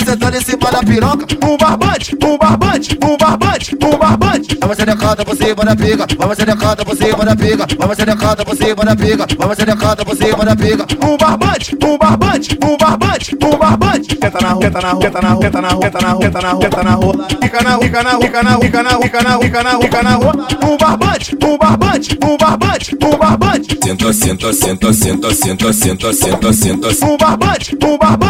fica sentando em cima da piroca. No barbante, no barbante, no barbante, no barbante. Vamos ser decada por cima da pica, vamos ser decada por cima da pica, vamos ser decada por cima da pica, vamos ser decada por cima da pica. No barbante, no barbante, no barbante, no barbante. Tenta na rua, tenta na rua, tenta na rua, tenta na rua, tenta na rua, tenta na rua, tenta na rua. Fica na rua, fica na rua, fica na rua, fica na rua, fica na rua, fica na rua, fica na rua. No barbante, no barbante, no barbante, no barbante. Senta, senta, senta, senta, senta, senta, senta, senta. No barbante, no barbante,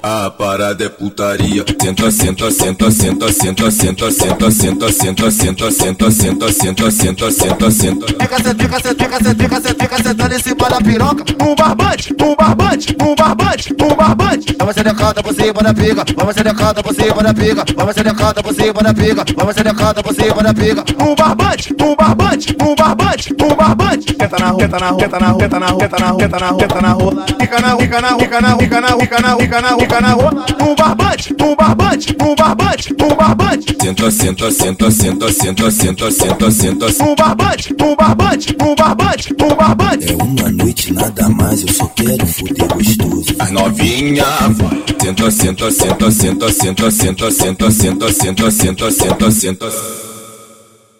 A parada é putaria. Senta, senta, senta, senta, senta, senta, senta, senta, senta, senta, senta, senta, senta, senta, senta, senta. Fica, fica, fica, fica, fica sentando em cima da piroca. No barbante, no barbante, no barbante, no barbante. Vamos ser decada por cima da pica, vamos ser decada por cima da pica, vamos ser decada por cima da pica, vamos ser decada por cima da pica. No barbante, no barbante, no barbante, no barbante. Tenta na rua, tenta na rua, tenta na rua, tenta na rua, tenta na rua, tenta na rua, tenta na rua. Fica na rua, fica na rua, fica na rua, fica na rua, fica na rua, fica na rua, fica na rua. No barbante, no barbante, no barbante, no barbante. Senta, senta, senta, senta, senta, senta, senta, senta. No barbante, no barbante, no barbante, no barbante. É uma noite nada mais, eu só quero fuder gostoso. As novinha vai. Senta, senta, senta, senta, senta, senta, senta, senta, senta, senta, senta, senta.